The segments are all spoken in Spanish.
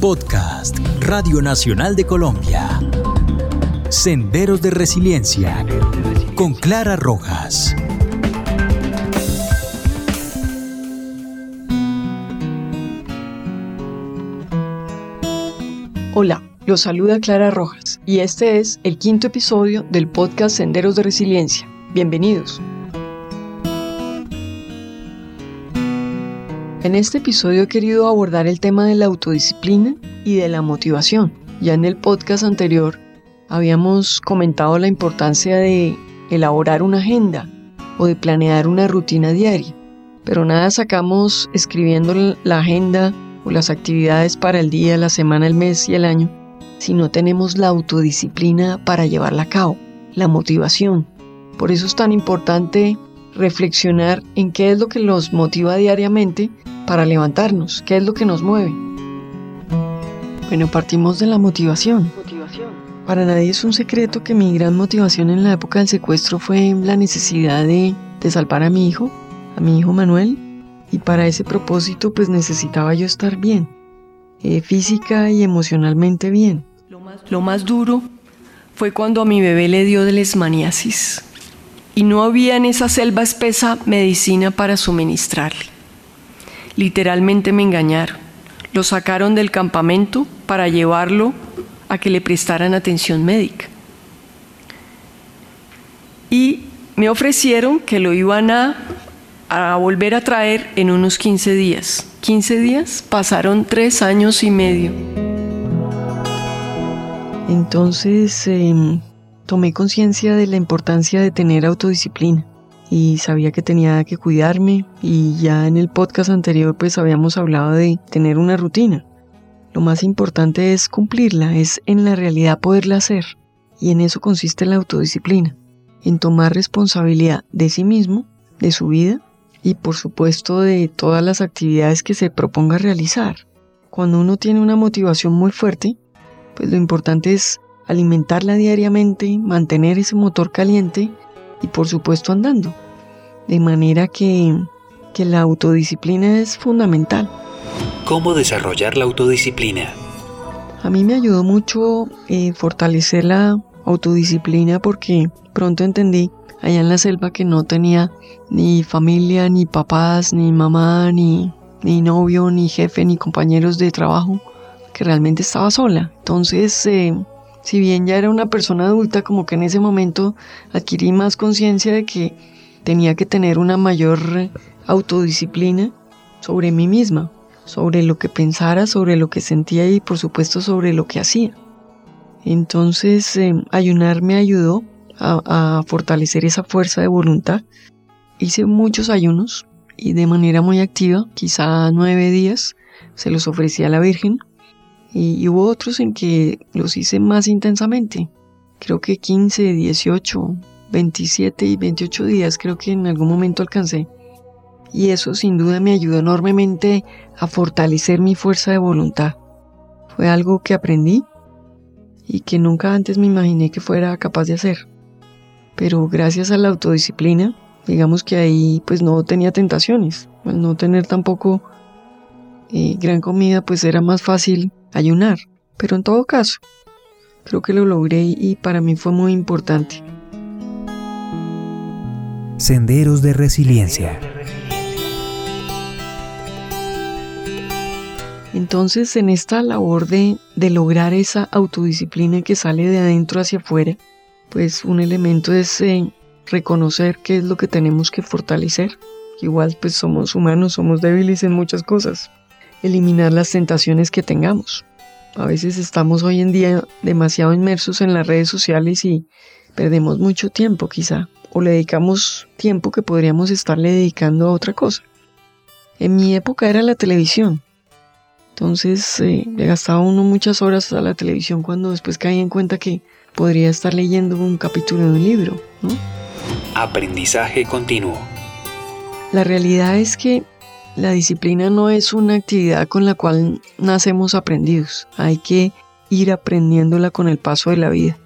Podcast Radio Nacional de Colombia. Senderos de Resiliencia con Clara Rojas. Hola, los saluda Clara Rojas y este es el quinto episodio del podcast Senderos de Resiliencia. Bienvenidos. En este episodio he querido abordar el tema de la autodisciplina y de la motivación. Ya en el podcast anterior habíamos comentado la importancia de elaborar una agenda o de planear una rutina diaria, pero nada sacamos escribiendo la agenda o las actividades para el día, la semana, el mes y el año si no tenemos la autodisciplina para llevarla a cabo, la motivación. Por eso es tan importante reflexionar en qué es lo que nos motiva diariamente para levantarnos, qué es lo que nos mueve. Bueno, partimos de la motivación. Para nadie es un secreto que mi gran motivación en la época del secuestro fue la necesidad de, salvar a mi hijo, a mi hijo Manuel, y para ese propósito pues necesitaba yo estar bien, eh, física y emocionalmente bien. Lo más duro fue cuando a mi bebé le dio de lesmaniasis y no había en esa selva espesa medicina para suministrarle. Literalmente me engañaron. Lo sacaron del campamento para llevarlo a que le prestaran atención médica. Y me ofrecieron que lo iban a, a volver a traer en unos 15 días. 15 días pasaron tres años y medio. Entonces em, tomé conciencia de la importancia de tener autodisciplina y sabía que tenía que cuidarme y ya en el podcast anterior pues habíamos hablado de tener una rutina. Lo más importante es cumplirla, es en la realidad poderla hacer y en eso consiste la autodisciplina, en tomar responsabilidad de sí mismo, de su vida y por supuesto de todas las actividades que se proponga realizar. Cuando uno tiene una motivación muy fuerte, pues lo importante es alimentarla diariamente, mantener ese motor caliente y por supuesto andando. De manera que, que la autodisciplina es fundamental. ¿Cómo desarrollar la autodisciplina? A mí me ayudó mucho eh, fortalecer la autodisciplina porque pronto entendí allá en la selva que no tenía ni familia, ni papás, ni mamá, ni, ni novio, ni jefe, ni compañeros de trabajo, que realmente estaba sola. Entonces, eh, si bien ya era una persona adulta, como que en ese momento adquirí más conciencia de que tenía que tener una mayor autodisciplina sobre mí misma, sobre lo que pensara, sobre lo que sentía y por supuesto sobre lo que hacía. Entonces eh, ayunar me ayudó a, a fortalecer esa fuerza de voluntad. Hice muchos ayunos y de manera muy activa, quizá nueve días, se los ofrecí a la Virgen y, hubo otros en que los hice más intensamente. Creo que 15, 18, 27 y 28 días creo que en algún momento alcancé. Y eso sin duda me ayudó enormemente a fortalecer mi fuerza de voluntad. Fue algo que aprendí y que nunca antes me imaginé que fuera capaz de hacer. Pero gracias a la autodisciplina, digamos que ahí pues no tenía tentaciones. No tener tampoco eh, gran comida, pues era más fácil ayunar. Pero en todo caso, creo que lo logré y para mí fue muy importante. Senderos de resiliencia. Entonces, en esta labor de, de, lograr esa autodisciplina que sale de adentro hacia afuera, pues un elemento es eh, reconocer qué es lo que tenemos que fortalecer. Igual, pues somos humanos, somos débiles en muchas cosas eliminar las tentaciones que tengamos. A veces estamos hoy en día demasiado inmersos en las redes sociales y perdemos mucho tiempo quizá, o le dedicamos tiempo que podríamos estarle dedicando a otra cosa. En mi época era la televisión, entonces eh, le gastaba uno muchas horas a la televisión cuando después caí en cuenta que podría estar leyendo un capítulo de un libro, Aprendizaje continuo. La realidad es que la disciplina no es una actividad con la cual nacemos aprendidos, hay que ir aprendiéndola con el paso de la vida.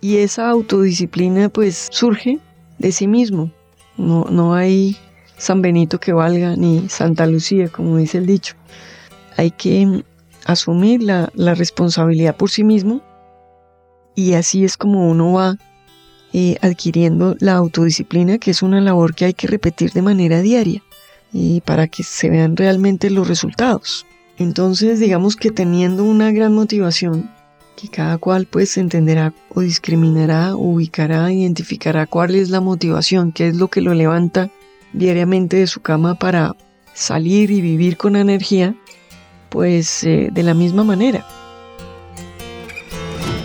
Y esa autodisciplina pues surge de sí mismo, no, no hay San Benito que valga ni Santa Lucía, como dice el dicho. Hay que asumir la, responsabilidad por sí mismo y así es como uno va eh, adquiriendo la autodisciplina, que es una labor que hay que repetir de manera diaria y para que se vean realmente los resultados. Entonces, digamos que teniendo una gran motivación, que cada cual pues entenderá o discriminará, ubicará, identificará cuál es la motivación, qué es lo que lo levanta diariamente de su cama para salir y vivir con energía, pues eh, de la misma manera.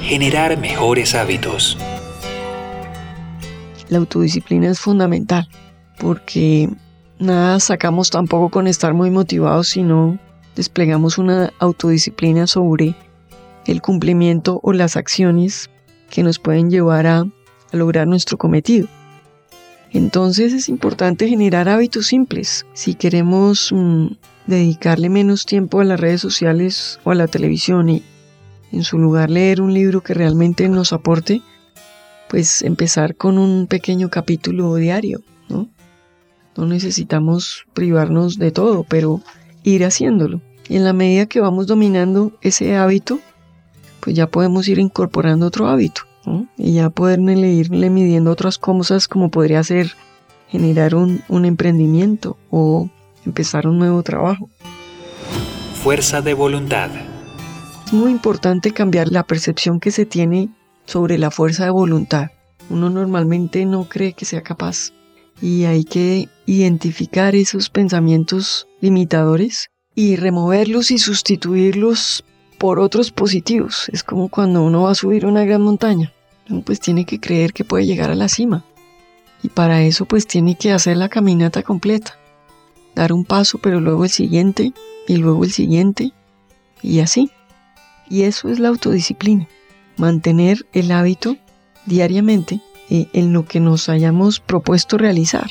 Generar mejores hábitos. La autodisciplina es fundamental porque nada sacamos tampoco con estar muy motivados si no desplegamos una autodisciplina sobre el cumplimiento o las acciones que nos pueden llevar a, lograr nuestro cometido. Entonces es importante generar hábitos simples. Si queremos mm, dedicarle menos tiempo a las redes sociales o a la televisión y en su lugar leer un libro que realmente nos aporte, pues empezar con un pequeño capítulo diario, ¿no? Necesitamos privarnos de todo, pero ir haciéndolo. Y en la medida que vamos dominando ese hábito, pues ya podemos ir incorporando otro hábito y ya poderle irle midiendo otras cosas como podría ser generar un, un emprendimiento o empezar un nuevo trabajo. Fuerza de voluntad. Es muy importante cambiar la percepción que se tiene sobre la fuerza de voluntad. Uno normalmente no cree que sea capaz y hay que identificar esos pensamientos limitadores y removerlos y sustituirlos por otros positivos. Es como cuando uno va a subir una gran montaña. pues tiene que creer que puede llegar a la cima. Y para eso pues tiene que hacer la caminata completa. Dar un paso, pero luego el siguiente, y luego el siguiente, y así. Y eso es la autodisciplina. Mantener el hábito diariamente eh, en lo que nos hayamos propuesto realizar.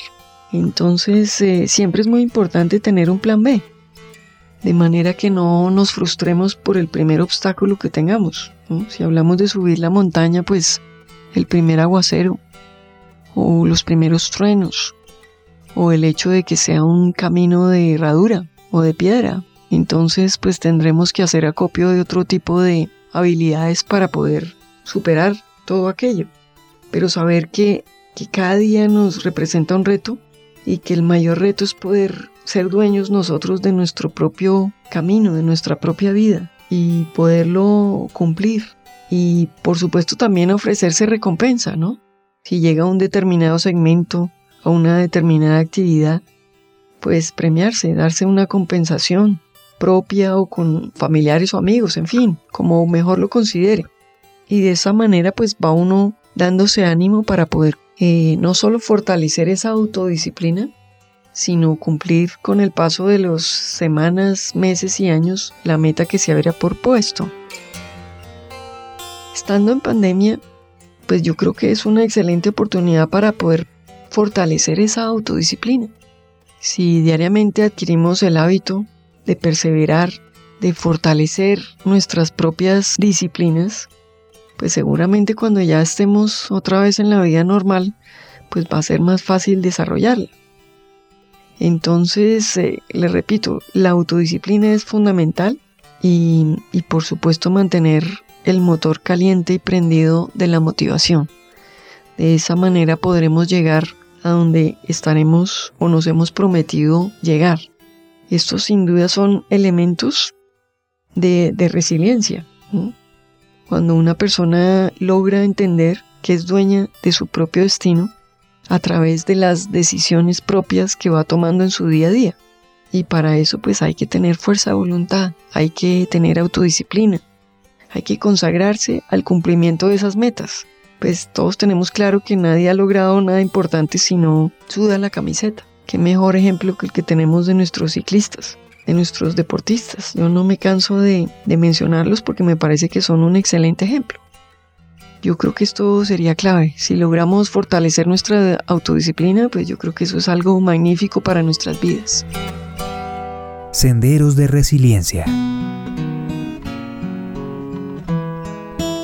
Entonces eh, siempre es muy importante tener un plan B de manera que no nos frustremos por el primer obstáculo que tengamos. Si hablamos de subir la montaña, pues el primer aguacero, o los primeros truenos, o el hecho de que sea un camino de herradura o de piedra. Entonces, pues tendremos que hacer acopio de otro tipo de habilidades para poder superar todo aquello. Pero saber que, que cada día nos representa un reto y que el mayor reto es poder ser dueños nosotros de nuestro propio camino, de nuestra propia vida y poderlo cumplir. Y por supuesto también ofrecerse recompensa, ¿no? Si llega a un determinado segmento, a una determinada actividad, pues premiarse, darse una compensación propia o con familiares o amigos, en fin, como mejor lo considere. Y de esa manera pues va uno dándose ánimo para poder eh, no solo fortalecer esa autodisciplina, sino cumplir con el paso de las semanas, meses y años la meta que se habría propuesto. Estando en pandemia, pues yo creo que es una excelente oportunidad para poder fortalecer esa autodisciplina. Si diariamente adquirimos el hábito de perseverar, de fortalecer nuestras propias disciplinas, pues seguramente cuando ya estemos otra vez en la vida normal, pues va a ser más fácil desarrollarla. Entonces, eh, le repito, la autodisciplina es fundamental y, y por supuesto mantener el motor caliente y prendido de la motivación. De esa manera podremos llegar a donde estaremos o nos hemos prometido llegar. Estos sin duda son elementos de, de resiliencia. Cuando una persona logra entender que es dueña de su propio destino, a través de las decisiones propias que va tomando en su día a día. Y para eso pues hay que tener fuerza de voluntad, hay que tener autodisciplina, hay que consagrarse al cumplimiento de esas metas. Pues todos tenemos claro que nadie ha logrado nada importante si no suda la camiseta. Qué mejor ejemplo que el que tenemos de nuestros ciclistas, de nuestros deportistas. Yo no me canso de, de mencionarlos porque me parece que son un excelente ejemplo. Yo creo que esto sería clave. Si logramos fortalecer nuestra autodisciplina, pues yo creo que eso es algo magnífico para nuestras vidas. Senderos de resiliencia.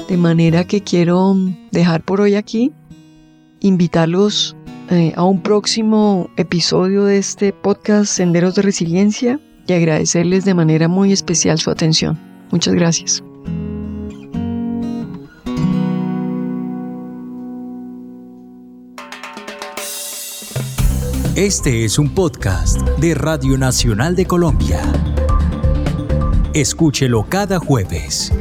De manera que quiero dejar por hoy aquí, invitarlos eh, a un próximo episodio de este podcast Senderos de Resiliencia y agradecerles de manera muy especial su atención. Muchas gracias. Este es un podcast de Radio Nacional de Colombia. Escúchelo cada jueves.